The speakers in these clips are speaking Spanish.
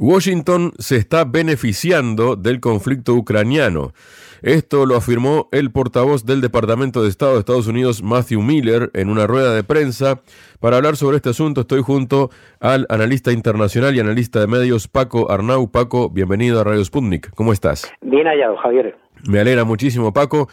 Washington se está beneficiando del conflicto ucraniano. Esto lo afirmó el portavoz del Departamento de Estado de Estados Unidos, Matthew Miller, en una rueda de prensa. Para hablar sobre este asunto estoy junto al analista internacional y analista de medios Paco Arnau. Paco, bienvenido a Radio Sputnik. ¿Cómo estás? Bien hallado, Javier. Me alegra muchísimo, Paco.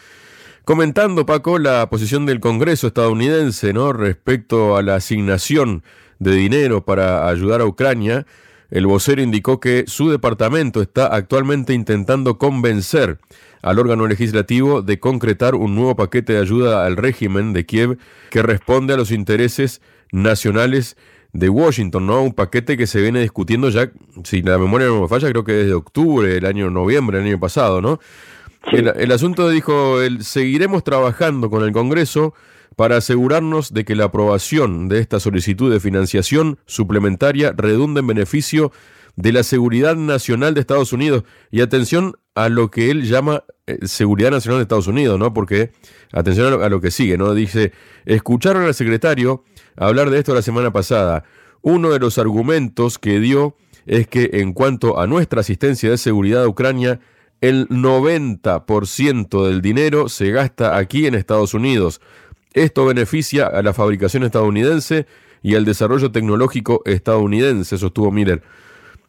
Comentando, Paco, la posición del Congreso estadounidense ¿no? respecto a la asignación de dinero para ayudar a Ucrania, el vocero indicó que su departamento está actualmente intentando convencer al órgano legislativo de concretar un nuevo paquete de ayuda al régimen de Kiev que responde a los intereses nacionales de Washington, ¿no? Un paquete que se viene discutiendo ya, si la memoria no me falla, creo que desde octubre del año noviembre del año pasado, ¿no? El, el, asunto dijo, el, seguiremos trabajando con el Congreso para asegurarnos de que la aprobación de esta solicitud de financiación suplementaria redunde en beneficio de la seguridad nacional de Estados Unidos. Y atención a lo que él llama eh, seguridad nacional de Estados Unidos, ¿no? Porque, atención a lo, a lo, que sigue, ¿no? Dice, escucharon al secretario hablar de esto la semana pasada. Uno de los argumentos que dio es que en cuanto a nuestra asistencia de seguridad a Ucrania, el 90% del dinero se gasta aquí en Estados Unidos. Esto beneficia a la fabricación estadounidense y al desarrollo tecnológico estadounidense, sostuvo Miller.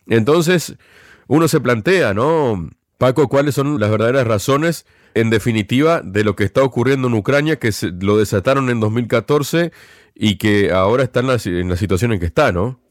Entonces, uno se plantea, ¿no? Paco, ¿cuáles son las verdaderas razones, en definitiva, de lo que está ocurriendo en Ucrania, que se, lo desataron en 2014 y que ahora está en la, en la situación en que está, ¿no?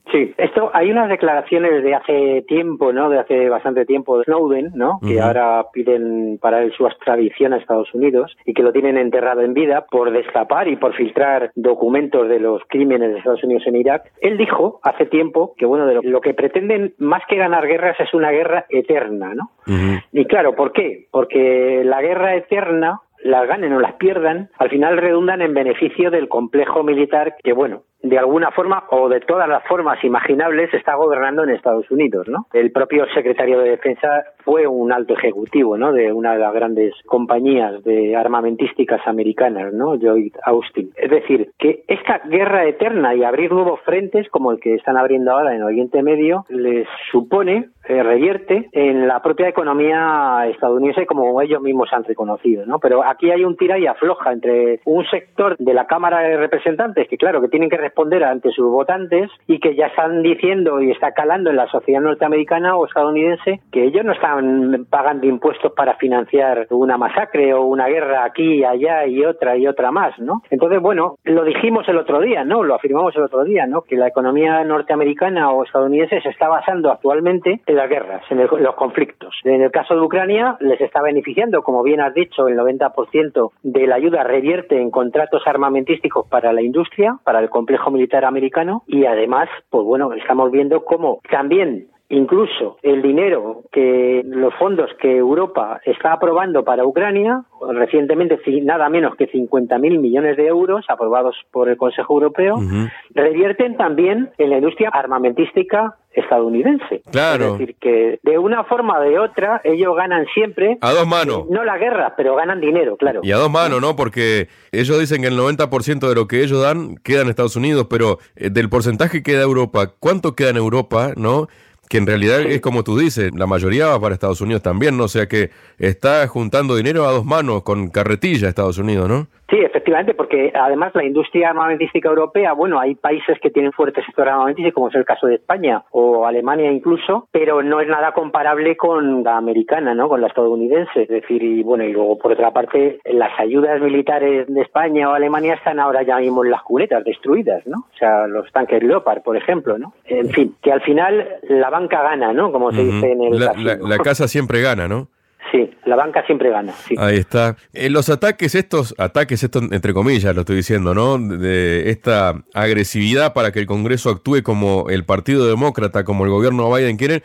Esto hay unas declaraciones de hace tiempo, ¿no? De hace bastante tiempo de Snowden, ¿no? Que uh -huh. ahora piden para él su extradición a Estados Unidos y que lo tienen enterrado en vida por destapar y por filtrar documentos de los crímenes de Estados Unidos en Irak. Él dijo hace tiempo que bueno, de lo, lo que pretenden más que ganar guerras es una guerra eterna, ¿no? Uh -huh. Y claro, ¿por qué? Porque la guerra eterna las ganen o las pierdan, al final redundan en beneficio del complejo militar que, bueno, de alguna forma o de todas las formas imaginables está gobernando en Estados Unidos, ¿no? El propio secretario de Defensa fue un alto ejecutivo, ¿no? De una de las grandes compañías de armamentísticas americanas, ¿no? Lloyd Austin. Es decir, que esta guerra eterna y abrir nuevos frentes como el que están abriendo ahora en Oriente Medio les supone eh, revierte en la propia economía estadounidense como ellos mismos han reconocido, ¿no? Pero aquí hay un tira y afloja entre un sector de la Cámara de Representantes que claro que tienen que responder ante sus votantes y que ya están diciendo y está calando en la sociedad norteamericana o estadounidense que ellos no están pagando impuestos para financiar una masacre o una guerra aquí, allá y otra y otra más, ¿no? Entonces, bueno, lo dijimos el otro día, ¿no? Lo afirmamos el otro día, ¿no? Que la economía norteamericana o estadounidense se está basando actualmente en las guerras, en, el, los conflictos. En el caso de Ucrania les está beneficiando, como bien has dicho, el 90% de la ayuda revierte en contratos armamentísticos para la industria, para el complejo militar americano y además, pues bueno, estamos viendo cómo también incluso el dinero que los fondos que Europa está aprobando para Ucrania, recientemente nada menos que 50.000 millones de euros aprobados por el Consejo Europeo, uh -huh. revierten también en la industria armamentística estadounidense. Claro. Es decir, que de una forma o de otra ellos ganan siempre. A dos manos. Eh, no la guerra, pero ganan dinero, claro. Y a dos manos, ¿no? Porque ellos dicen que el 90% de lo que ellos dan queda en Estados Unidos, pero eh, del porcentaje que da Europa, ¿cuánto queda en Europa, no? Que en realidad es como tú dices, la mayoría va para Estados Unidos también, ¿no? O sea que está juntando dinero a dos manos con carretilla Estados Unidos, ¿no? Sí, efectivamente, porque además la industria armamentística europea, bueno, hay países que tienen fuerte sector armamentístico, como es el caso de España o Alemania incluso, pero no es nada comparable con la americana, ¿no? Con la estadounidense. Es decir, y bueno, y luego por otra parte, las ayudas militares de España o Alemania están ahora ya mismo en las culetas destruidas, ¿no? O sea, los tanques Leopard, por ejemplo, ¿no? En fin, que al final la banca gana, ¿no? Como se uh -huh. dice en el la, la, la casa siempre gana, ¿no? sí, la banca siempre gana. Ahí está. En los ataques, estos ataques, estos entre comillas lo estoy diciendo, ¿no? De esta agresividad para que el Congreso actúe como el Partido Demócrata, como el gobierno Biden quiere,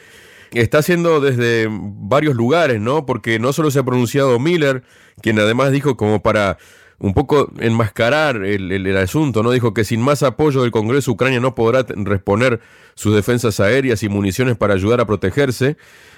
está haciendo desde varios lugares, ¿no? Porque no solo se ha pronunciado Miller, quien además dijo como para un poco enmascarar el, asunto, ¿no? Dijo que sin más apoyo del Congreso Ucrania no podrá responder sus defensas aéreas y municiones para ayudar a protegerse.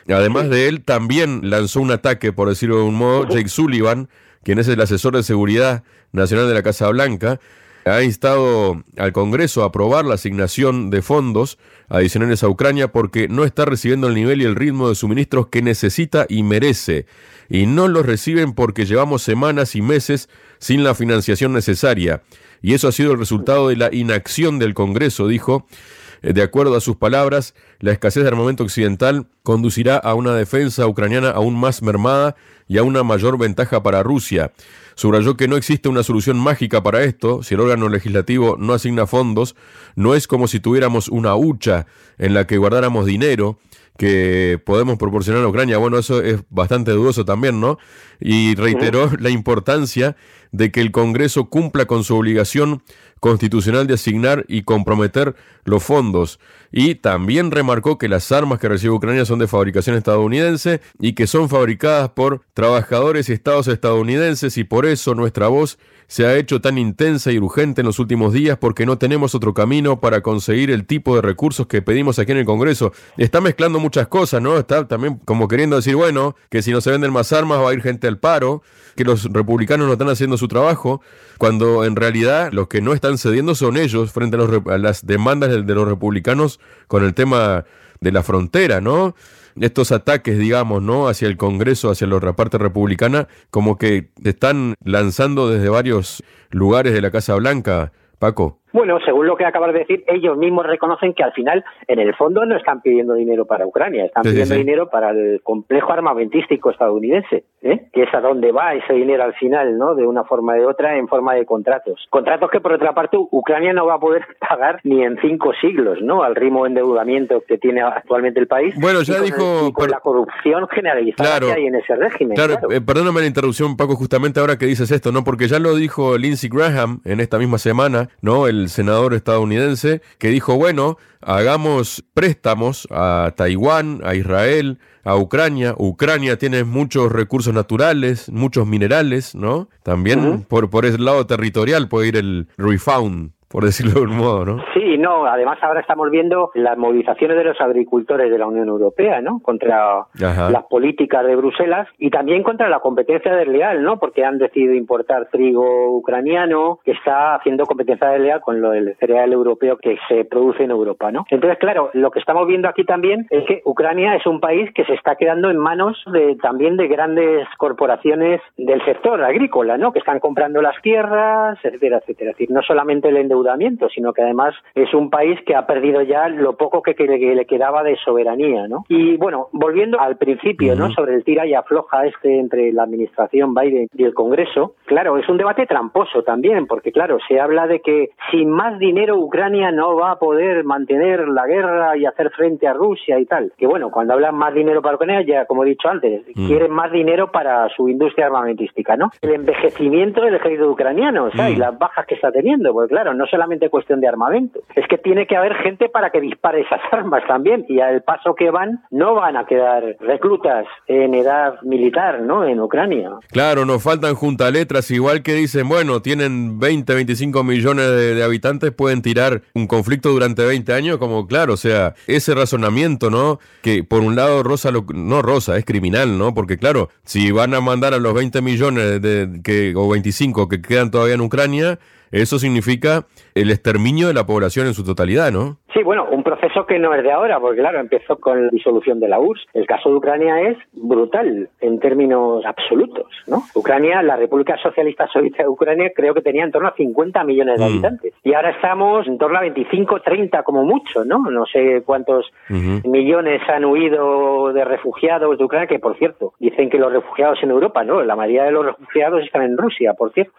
Además de él, también lanzó un ataque, por decirlo de un modo, Jake Sullivan, quien es el asesor de seguridad nacional de la Casa Blanca, ha instado al Congreso a aprobar la asignación de fondos adicionales a Ucrania porque no está recibiendo el nivel y el ritmo de suministros que necesita y merece. Y no los reciben porque llevamos semanas y meses sin la financiación necesaria. Y eso ha sido el resultado de la inacción del Congreso, dijo. Eh, de acuerdo a sus palabras, la escasez de armamento occidental conducirá a una defensa ucraniana aún más mermada y a una mayor ventaja para Rusia. Subrayó que no existe una solución mágica para esto. Si el órgano legislativo no asigna fondos, no es como si tuviéramos una hucha en la que guardáramos dinero que podemos proporcionar a Ucrania. Bueno, eso es bastante dudoso también, ¿no? Y reiteró la importancia de que el Congreso cumpla con su obligación constitucional de asignar y comprometer los fondos. Y también remarcó que las armas que recibe Ucrania son de fabricación estadounidense y que son fabricadas por trabajadores y estados estadounidenses y por eso nuestra voz se ha hecho tan intensa y urgente en los últimos días porque no tenemos otro camino para conseguir el tipo de recursos que pedimos aquí en el Congreso. Está mezclando muchas cosas, ¿no? Está también como queriendo decir, bueno, que si no se venden más armas va a ir gente al paro, que los republicanos no están haciendo su trabajo, cuando en realidad los que no están cediendo son ellos frente a, las demandas de los republicanos con el tema de la frontera, ¿no? estos ataques, digamos, ¿no? Hacia el Congreso, hacia la parte republicana, como que están lanzando desde varios lugares de la Casa Blanca, Paco. Bueno, según lo que acabas de decir, ellos mismos reconocen que al final, en el fondo, no están pidiendo dinero para Ucrania, están pidiendo dinero para el complejo armamentístico estadounidense, ¿eh? que es a donde va ese dinero al final, ¿no? De una forma o de otra, en forma de contratos. Contratos que, por otra parte, Ucrania no va a poder pagar ni en cinco siglos, ¿no? Al ritmo de endeudamiento que tiene actualmente el país. Bueno, ya dijo. Con, la corrupción generalizada que hay en ese régimen. Claro, eh, perdóname la interrupción, Paco, justamente ahora que dices esto, ¿no? Porque ya lo dijo Lindsey Graham en esta misma semana, ¿no? El senador estadounidense, que dijo, bueno, hagamos préstamos a Taiwán, a Israel, a Ucrania. Ucrania tiene muchos recursos naturales, muchos minerales, ¿no? También por, por ese lado territorial puede ir el refound por decirlo de un modo, ¿no? Sí, no, además ahora estamos viendo las movilizaciones de los agricultores de la Unión Europea, ¿no? Contra las políticas de Bruselas y también contra la competencia desleal, ¿no? Porque han decidido importar trigo ucraniano que está haciendo competencia desleal con lo del cereal europeo que se produce en Europa, ¿no? Entonces, claro, lo que estamos viendo aquí también es que Ucrania es un país que se está quedando en manos de también de grandes corporaciones del sector agrícola, ¿no? Que están comprando las tierras, etcétera, etcétera. Es decir, no solamente el endeudamiento sino que además es un país que ha perdido ya lo poco que, le, quedaba de soberanía, ¿no? Y bueno, volviendo al principio, ¿no? Sobre el tira y afloja este entre la administración Biden y el Congreso, claro, es un debate tramposo también, porque claro, se habla de que sin más dinero Ucrania no va a poder mantener la guerra y hacer frente a Rusia y tal. Que bueno, cuando hablan más dinero para Ucrania, ya como he dicho antes, mm. quieren más dinero para su industria armamentística, ¿no? El envejecimiento del ejército ucraniano, o sea, y mm. las bajas que está teniendo, pues claro, no solamente cuestión de armamento, es que tiene que haber gente para que dispare esas armas también y al paso que van no van a quedar reclutas en edad militar, ¿no? En Ucrania. Claro, nos faltan junta letras, igual que dicen, bueno, tienen 20, 25 millones de, habitantes, pueden tirar un conflicto durante 20 años, como claro, o sea, ese razonamiento, ¿no? Que por un lado Rosa, no Rosa, es criminal, ¿no? Porque claro, si van a mandar a los 20 millones de, que, o 25 que quedan todavía en Ucrania, eso significa el exterminio de la población en su totalidad, ¿no? Sí, bueno, un proceso que no es de ahora, porque claro, empezó con la disolución de la URSS. El caso de Ucrania es brutal en términos absolutos, ¿no? Ucrania, la República Socialista Soviética de Ucrania, creo que tenía en torno a 50 millones de mm. habitantes. Y ahora estamos en torno a 25, 30 como mucho, ¿no? No sé cuántos millones han huido de refugiados de Ucrania, que por cierto, dicen que los refugiados en Europa, ¿no? La mayoría de los refugiados están en Rusia, por cierto,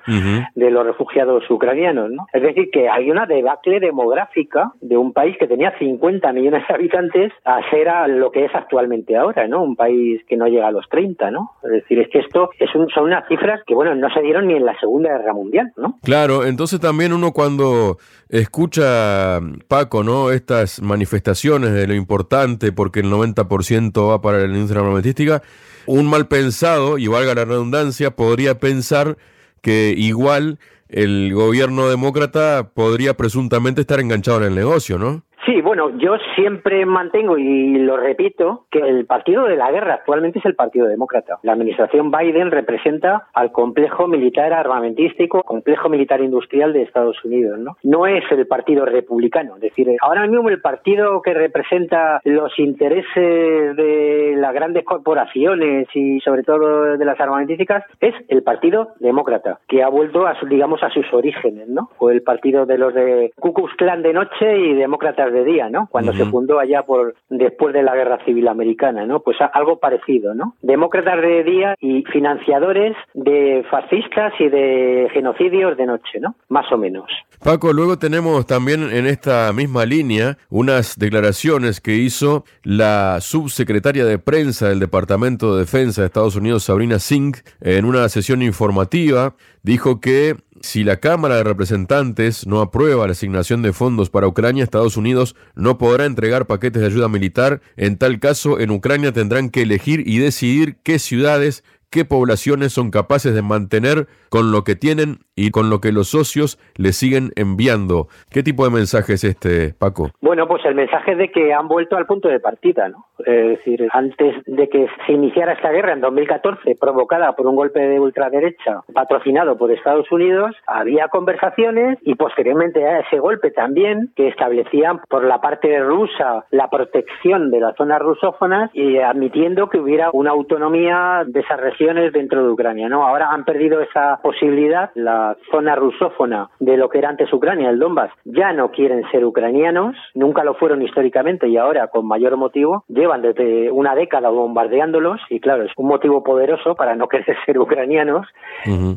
de los refugiados ucranianos, ¿no? Es decir, que hay una debacle demográfica de un país país que tenía 50 millones de habitantes a ser a lo que es actualmente ahora, ¿no? Un país que no llega a los 30, ¿no? Es decir, es que esto es un, son unas cifras que, bueno, no se dieron ni en la Segunda Guerra Mundial, ¿no? Claro, entonces también uno cuando escucha, Paco, ¿no? Estas manifestaciones de lo importante porque el 90% va para la industria armamentística, un mal pensado, y valga la redundancia, podría pensar que igual el gobierno demócrata podría presuntamente estar enganchado en el negocio, ¿no? Sí, bueno, yo siempre mantengo y lo repito que el partido de la guerra actualmente es el Partido Demócrata. La administración Biden representa al complejo militar armamentístico, complejo militar industrial de Estados Unidos, ¿no? No es el Partido Republicano, es decir, ahora mismo el partido que representa los intereses de las grandes corporaciones y sobre todo de las armamentísticas es el Partido Demócrata, que ha vuelto a digamos a sus orígenes, ¿no? Fue el partido de los de Ku Klux Klan de noche y demócratas de día, ¿no? Cuando se fundó allá por después de la Guerra Civil Americana, ¿no? Pues algo parecido, ¿no? Demócratas de día y financiadores de fascistas y de genocidios de noche, ¿no? Más o menos. Paco, luego tenemos también en esta misma línea unas declaraciones que hizo la subsecretaria de prensa del Departamento de Defensa de Estados Unidos, Sabrina Singh, en una sesión informativa. Dijo que si la Cámara de Representantes no aprueba la asignación de fondos para Ucrania, Estados Unidos no podrá entregar paquetes de ayuda militar. En tal caso, en Ucrania tendrán que elegir y decidir qué ciudades qué poblaciones son capaces de mantener con lo que tienen y con lo que los socios le siguen enviando. ¿Qué tipo de mensaje es este, Paco? Bueno, pues el mensaje de que han vuelto al punto de partida, ¿no? Es decir, antes de que se iniciara esta guerra en 2014, provocada por un golpe de ultraderecha patrocinado por Estados Unidos, había conversaciones y posteriormente a ese golpe también que establecían por la parte rusa la protección de las zonas rusófonas y admitiendo que hubiera una autonomía de esa región dentro de Ucrania, ¿no? Ahora han perdido esa posibilidad, la zona rusófona de lo que era antes Ucrania, el Donbass, ya no quieren ser ucranianos, nunca lo fueron históricamente y ahora con mayor motivo llevan desde una década bombardeándolos y claro, es un motivo poderoso para no querer ser ucranianos.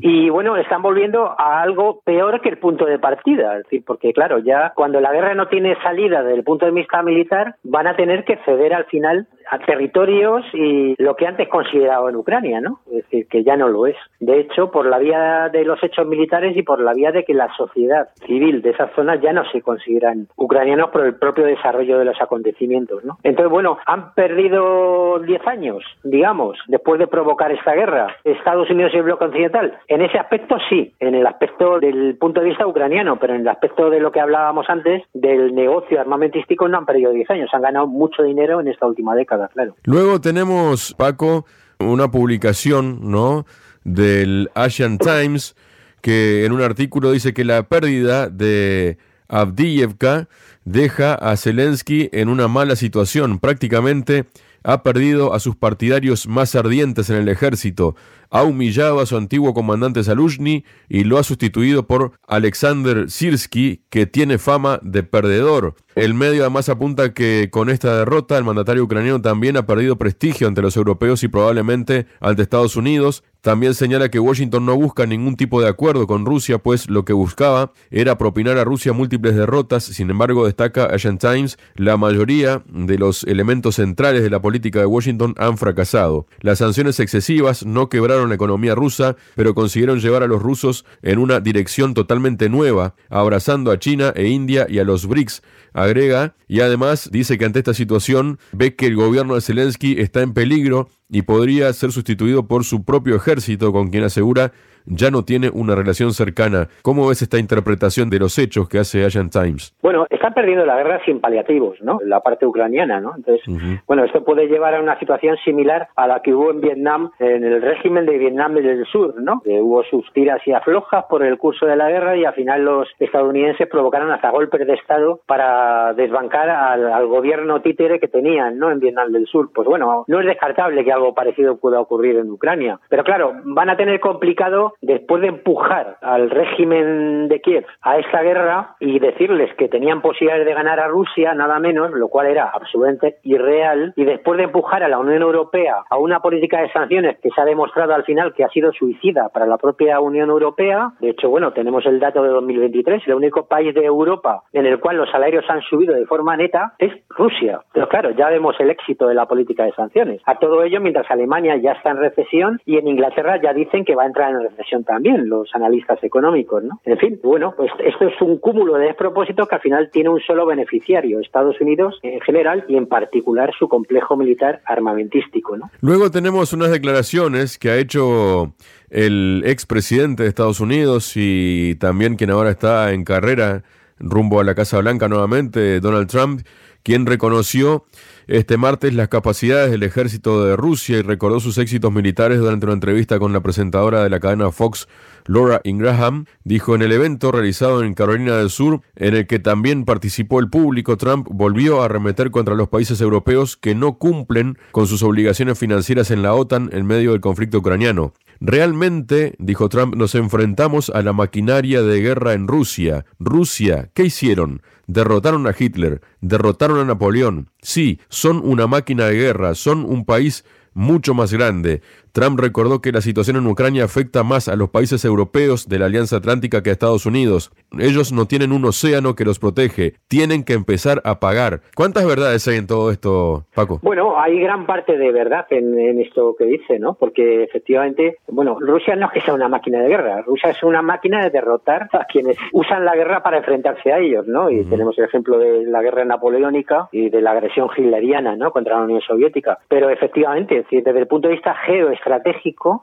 Y bueno, están volviendo a algo peor que el punto de partida, es decir, porque claro, ya cuando la guerra no tiene salida desde el punto de vista militar, van a tener que ceder al final a territorios y lo que antes consideraba en Ucrania, ¿no? Es decir, que ya no lo es. De hecho, por la vía de los hechos militares y por la vía de que la sociedad civil de esas zonas ya no se consideran ucranianos por el propio desarrollo de los acontecimientos, ¿no? Entonces, bueno, han perdido 10 años, digamos, después de provocar esta guerra, Estados Unidos y el bloque occidental. En ese aspecto sí, en el aspecto del punto de vista ucraniano, pero en el aspecto de lo que hablábamos antes, del negocio armamentístico, no han perdido 10 años, han ganado mucho dinero en esta última década. Luego tenemos, Paco, una publicación, ¿no? Del Asian Times, que en un artículo dice que la pérdida de Avdiivka deja a Zelensky en una mala situación. Prácticamente ha perdido a sus partidarios más ardientes en el ejército, ha humillado a su antiguo comandante Zaluzhny y lo ha sustituido por Alexander Sirsky, que tiene fama de perdedor. El medio además apunta que con esta derrota el mandatario ucraniano también ha perdido prestigio ante los europeos y probablemente ante Estados Unidos. También señala que Washington no busca ningún tipo de acuerdo con Rusia, pues lo que buscaba era propinar a Rusia múltiples derrotas. Sin embargo, destaca Asian Times, la mayoría de los elementos centrales de la política de Washington han fracasado. Las sanciones excesivas no quebraron la economía rusa, pero consiguieron llevar a los rusos en una dirección totalmente nueva, abrazando a China e India y a los BRICS, agrega, y además dice que ante esta situación ve que el gobierno de Zelensky está en peligro y podría ser sustituido por su propio ejército, con quien asegura ya no tiene una relación cercana. ¿Cómo ves esta interpretación de los hechos que hace Asian Times? Bueno, están perdiendo la guerra sin paliativos, ¿no? La parte ucraniana, ¿no? Entonces, bueno, esto puede llevar a una situación similar a la que hubo en Vietnam, en el régimen de Vietnam del Sur, ¿no? Que hubo sus tiras y aflojas por el curso de la guerra y al final los estadounidenses provocaron hasta golpes de Estado para desbancar al, al gobierno títere que tenían, ¿no? En Vietnam del Sur. Pues bueno, no es descartable que algo parecido pueda ocurrir en Ucrania. Pero claro, van a tener complicado después de empujar al régimen de Kiev a esta guerra y decirles que tenían posibilidades de ganar a Rusia, nada menos, lo cual era absolutamente irreal, y después de empujar a la Unión Europea a una política de sanciones que se ha demostrado al final que ha sido suicida para la propia Unión Europea, de hecho, bueno, tenemos el dato de 2023, el único país de Europa en el cual los salarios han subido de forma neta es Rusia. Pero claro, ya vemos el éxito de la política de sanciones. A todo ello, mientras Alemania ya está en recesión y en Inglaterra ya dicen que va a entrar en recesión también, los analistas económicos, ¿no? En fin, bueno, pues esto es un cúmulo de despropósitos que al final tiene un solo beneficiario, Estados Unidos en general y en particular su complejo militar armamentístico, ¿no? Luego tenemos unas declaraciones que ha hecho el expresidente de Estados Unidos y también quien ahora está en carrera rumbo a la Casa Blanca nuevamente, Donald Trump, quien reconoció este martes las capacidades del ejército de Rusia y recordó sus éxitos militares durante una entrevista con la presentadora de la cadena Fox, Laura Ingraham, dijo en el evento realizado en Carolina del Sur, en el que también participó el público, Trump volvió a arremeter contra los países europeos que no cumplen con sus obligaciones financieras en la OTAN en medio del conflicto ucraniano. Realmente, dijo Trump, nos enfrentamos a la maquinaria de guerra en Rusia. Rusia, ¿qué hicieron? Derrotaron a Hitler, derrotaron a Napoleón. Sí, son una máquina de guerra, son un país mucho más grande. Trump recordó que la situación en Ucrania afecta más a los países europeos de la Alianza Atlántica que a Estados Unidos. Ellos no tienen un océano que los protege, tienen que empezar a pagar. ¿Cuántas verdades hay en todo esto, Paco? Bueno, hay gran parte de verdad en, esto que dice, ¿no? Porque efectivamente, bueno, Rusia no es que sea una máquina de guerra, Rusia es una máquina de derrotar a quienes usan la guerra para enfrentarse a ellos, ¿no? Y tenemos el ejemplo de la guerra napoleónica y de la agresión hitleriana, ¿no? Contra la Unión Soviética. Pero efectivamente, desde el punto de vista geoestratégico,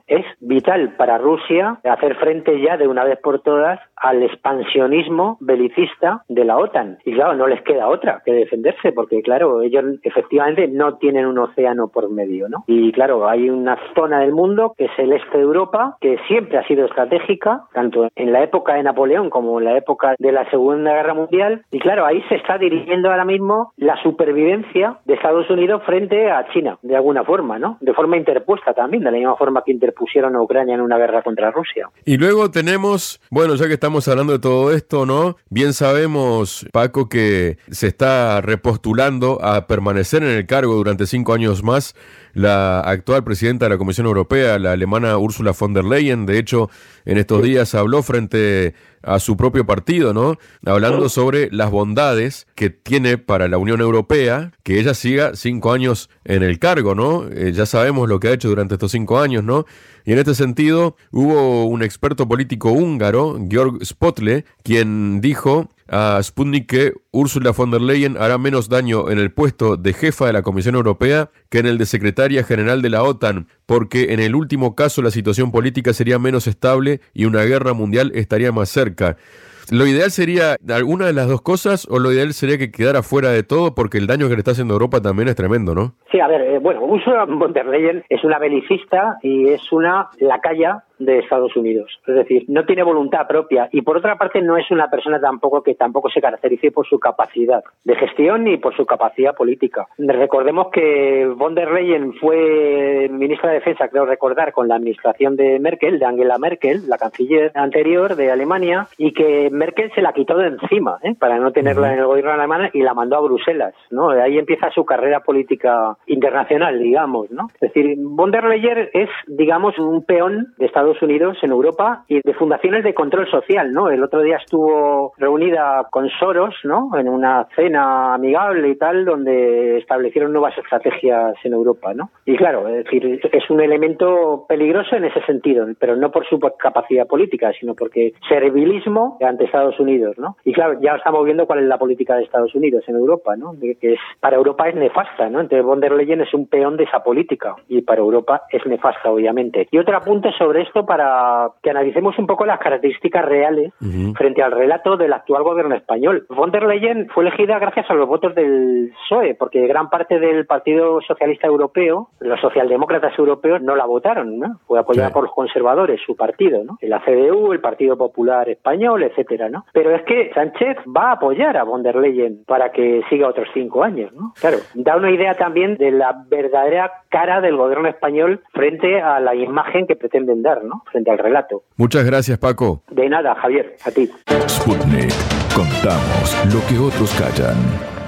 es vital para Rusia hacer frente ya de una vez por todas al expansionismo belicista de la OTAN. Y claro, no les queda otra que defenderse, porque claro, ellos efectivamente no tienen un océano por medio, ¿no? Y claro, hay una zona del mundo que es el este de Europa, que siempre ha sido estratégica, tanto en la época de Napoleón como en la época de la Segunda Guerra Mundial. Y claro, ahí se está dirigiendo ahora mismo la supervivencia de Estados Unidos frente a China, de alguna forma, ¿no? De forma interpuesta también, de la misma forma que interpusieron a Ucrania en una guerra contra Rusia. Y luego tenemos, bueno, ya que estamos hablando de todo esto, ¿no? Bien sabemos, Paco, que se está repostulando a permanecer en el cargo durante cinco años más la actual presidenta de la Comisión Europea, la alemana Ursula von der Leyen. De hecho, en estos días habló frente a su propio partido, ¿no? Hablando sobre las bondades que tiene para la Unión Europea que ella siga cinco años en el cargo, ¿no? Eh, ya sabemos lo que ha hecho durante estos cinco años, ¿no? Y en este sentido, hubo un experto político húngaro, Georg Spotle, quien dijo a Sputnik que Ursula von der Leyen hará menos daño en el puesto de jefa de la Comisión Europea que en el de secretaria general de la OTAN, porque en el último caso la situación política sería menos estable y una guerra mundial estaría más cerca. ¿Lo ideal sería alguna de las dos cosas o lo ideal sería que quedara fuera de todo porque el daño que le está haciendo Europa también es tremendo, ¿no? Sí, a ver, eh, bueno, Ursula von der Leyen es una belicista y es una lacaya de Estados Unidos. Es decir, no tiene voluntad propia y por otra parte no es una persona tampoco que tampoco se caracterice por su capacidad de gestión ni por su capacidad política. Recordemos que von der Leyen fue ministra de Defensa, creo recordar, con la administración de Merkel, de Angela Merkel, la canciller anterior de Alemania, y que Merkel se la quitó de encima ¿eh? para no tenerla en el gobierno alemán y la mandó a Bruselas. ¿no? Ahí empieza su carrera política internacional, digamos. ¿no? Es decir, von der Leyen es, digamos, un peón de Estados Estados Unidos, en Europa, y de fundaciones de control social, ¿no? El otro día estuvo reunida con Soros, ¿no? En una cena amigable y tal, donde establecieron nuevas estrategias en Europa, ¿no? Y claro, es decir, es un elemento peligroso en ese sentido, pero no por su capacidad política, sino porque servilismo ante Estados Unidos, ¿no? Y claro, ya estamos viendo cuál es la política de Estados Unidos en Europa, ¿no? que para Europa es nefasta, ¿no? Entonces von der Leyen es un peón de esa política y para Europa es nefasta, obviamente. Y otro apunte sobre esto para que analicemos un poco las características reales frente al relato del actual gobierno español. Von der Leyen fue elegida gracias a los votos del PSOE, porque gran parte del Partido Socialista Europeo, los socialdemócratas europeos, no la votaron, ¿no? Fue apoyada por los conservadores, su partido, ¿no? La CDU, el Partido Popular Español, etcétera, ¿no? Pero es que Sánchez va a apoyar a von der Leyen para que siga otros cinco años, ¿no? Claro, da una idea también de la verdadera cara del gobierno español frente a la imagen que pretenden dar, ¿no? Frente al relato. Muchas gracias, Paco. De nada, Javier, a ti. Sputnik. Contamos lo que otros callan.